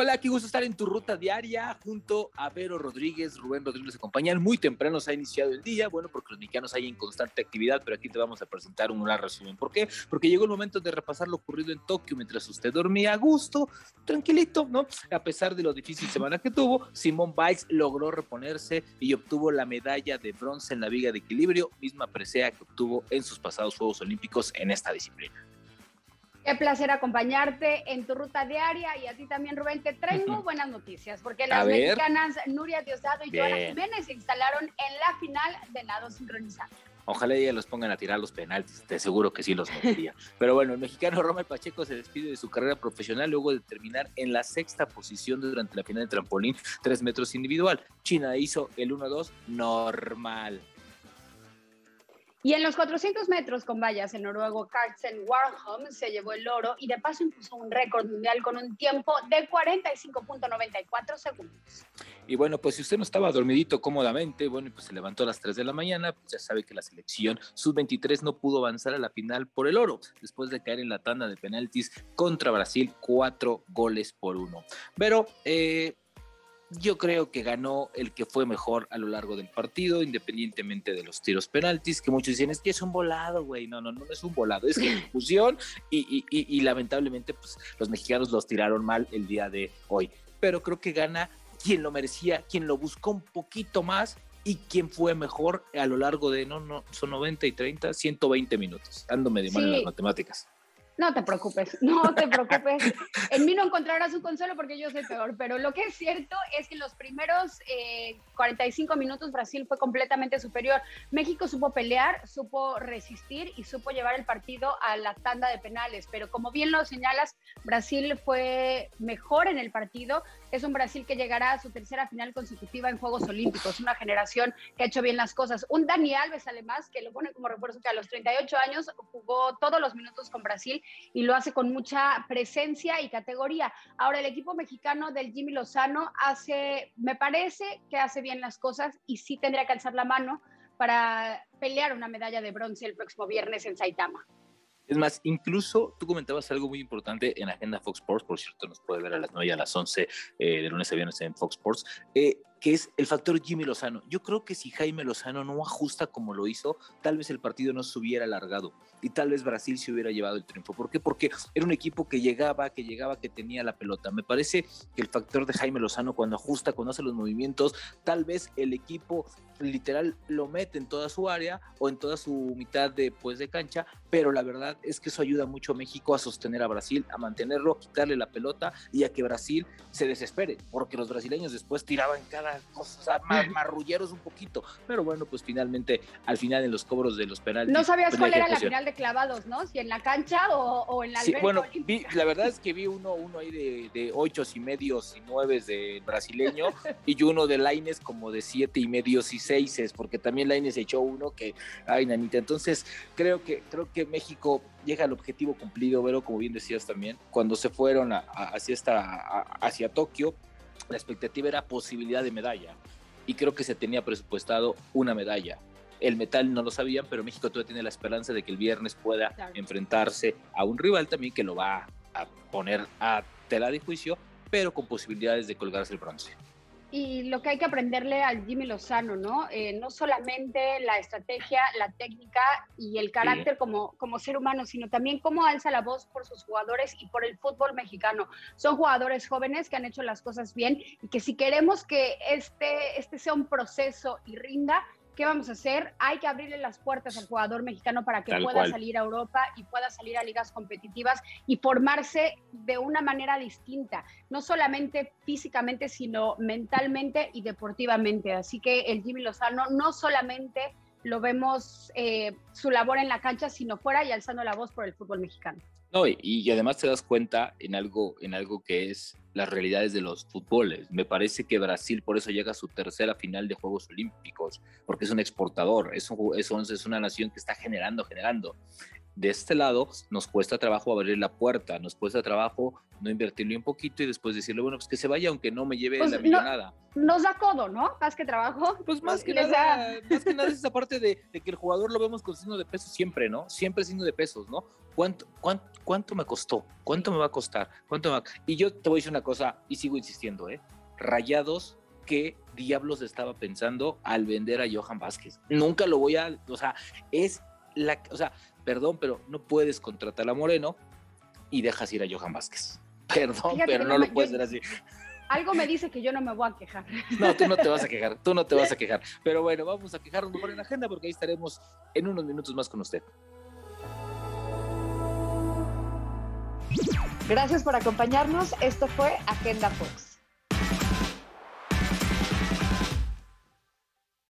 Hola, qué gusto estar en tu ruta diaria junto a Vero Rodríguez. Rubén Rodríguez acompañan. Muy temprano se ha iniciado el día, bueno, porque los mexicanos hay en constante actividad, pero aquí te vamos a presentar un gran resumen. ¿Por qué? Porque llegó el momento de repasar lo ocurrido en Tokio mientras usted dormía a gusto, tranquilito, ¿no? A pesar de lo difícil semana que tuvo, Simón Biles logró reponerse y obtuvo la medalla de bronce en la viga de equilibrio, misma presea que obtuvo en sus pasados Juegos Olímpicos en esta disciplina. Qué placer acompañarte en tu ruta diaria y a ti también, Rubén. Te traigo buenas noticias porque las mexicanas Nuria Diosdado y Joana Jiménez se instalaron en la final de nado sincronizado. Ojalá ellas los pongan a tirar los penaltis, te seguro que sí los metería. Pero bueno, el mexicano Romel Pacheco se despide de su carrera profesional luego de terminar en la sexta posición durante la final de trampolín, tres metros individual. China hizo el 1-2 normal. Y en los 400 metros con vallas, el noruego Karsten Warholm se llevó el oro y de paso impuso un récord mundial con un tiempo de 45.94 segundos. Y bueno, pues si usted no estaba dormidito cómodamente, bueno, pues se levantó a las 3 de la mañana, pues ya sabe que la selección sub-23 no pudo avanzar a la final por el oro, después de caer en la tanda de penaltis contra Brasil, cuatro goles por uno. Pero, eh, yo creo que ganó el que fue mejor a lo largo del partido, independientemente de los tiros penaltis, que muchos dicen es que es un volado, güey. No, no, no es un volado, es ejecución y, y, lamentablemente pues, los mexicanos los tiraron mal el día de hoy. Pero creo que gana quien lo merecía, quien lo buscó un poquito más y quien fue mejor a lo largo de, no, no, son 90 y 30, 120 minutos. Ando medio mal en las matemáticas. No te preocupes, no te preocupes. En mí no encontrarás un consuelo porque yo soy peor, pero lo que es cierto es que en los primeros 45 eh, minutos Brasil fue completamente superior. México supo pelear, supo resistir y supo llevar el partido a la tanda de penales, pero como bien lo señalas, Brasil fue mejor en el partido. Es un Brasil que llegará a su tercera final consecutiva en Juegos Olímpicos, una generación que ha hecho bien las cosas. Un Dani Alves, además, que lo pone como refuerzo que a los 38 años jugó todos los minutos con Brasil y lo hace con mucha presencia y categoría. Ahora, el equipo mexicano del Jimmy Lozano hace, me parece que hace bien las cosas y sí tendría que alzar la mano para pelear una medalla de bronce el próximo viernes en Saitama. Es más, incluso tú comentabas algo muy importante en Agenda Fox Sports, por cierto, nos puede ver a las 9 y a las 11 eh, de lunes a viernes en Fox Sports. Eh, que es el factor Jimmy Lozano. Yo creo que si Jaime Lozano no ajusta como lo hizo, tal vez el partido no se hubiera alargado y tal vez Brasil se hubiera llevado el triunfo. ¿Por qué? Porque era un equipo que llegaba, que llegaba, que tenía la pelota. Me parece que el factor de Jaime Lozano cuando ajusta, cuando hace los movimientos, tal vez el equipo literal lo mete en toda su área o en toda su mitad de, pues, de cancha, pero la verdad es que eso ayuda mucho a México a sostener a Brasil, a mantenerlo, quitarle la pelota y a que Brasil se desespere, porque los brasileños después tiraban cada cosa, marrulleros un poquito. Pero bueno, pues finalmente, al final en los cobros de los penales. No sabías pues, cuál era la final de clavados, ¿no? Si en la cancha o, en la sí, Bueno, la verdad es que vi uno, uno ahí de, de ocho y medios y nueve de brasileño y uno de Laines como de siete y medios y seises, porque también Laines echó uno que, ay, nanita. Entonces, creo que, creo que México llega al objetivo cumplido, pero como bien decías también, cuando se fueron hacia, esta, hacia Tokio, la expectativa era posibilidad de medalla y creo que se tenía presupuestado una medalla. El metal no lo sabían, pero México todavía tiene la esperanza de que el viernes pueda enfrentarse a un rival también que lo va a poner a tela de juicio, pero con posibilidades de colgarse el bronce y lo que hay que aprenderle al Jimmy Lozano, ¿no? Eh, no solamente la estrategia, la técnica y el carácter como, como ser humano, sino también cómo alza la voz por sus jugadores y por el fútbol mexicano. Son jugadores jóvenes que han hecho las cosas bien y que si queremos que este, este sea un proceso y rinda, ¿qué vamos a hacer? Hay que abrirle las puertas al jugador mexicano para que pueda salir a Europa y pueda salir a ligas competitivas y formarse de una manera distinta, no solamente físicamente, sino mentalmente y deportivamente. Así que el Jimmy Lozano no solamente lo vemos eh, su labor en la cancha, sino fuera y alzando la voz por el fútbol mexicano. No, y, además te das cuenta en algo, en algo que es las realidades de los fútboles. Me parece que Brasil por eso llega a su tercera final de Juegos Olímpicos, porque es un exportador, es, es una nación que está generando, generando. De este lado nos cuesta trabajo abrir la puerta, nos cuesta trabajo no invertirle un poquito y después decirle, bueno, pues que se vaya aunque no me lleve Pues la no- millonada. Nos da codo, ¿no? Más que trabajo. Pues más que, nada, más que nada es esa parte de, de que el jugador lo vemos con signo de peso siempre, ¿no? Siempre signo de pesos, ¿no? ¿Cuánto, cuánto, cuánto me costó? ¿Cuánto me va a costar? ¿Cuánto me va- Y yo te voy a decir una cosa y sigo insistiendo, ¿eh? Rayados, ¿qué diablos estaba pensando al vender a Johan Vázquez? Nunca lo voy a, o sea, es la, o sea, perdón, pero no puedes contratar a Moreno y dejas ir a Johan Vázquez. Perdón, Fíjate pero no lo puedes yo- hacer así. Algo me dice que yo no me voy a quejar. No, tú no te vas a quejar, tú no te vas a quejar. Pero bueno, vamos a quejarnos mejor en la agenda porque ahí estaremos en unos minutos más con usted. Gracias por acompañarnos. Esto fue Agenda Fox.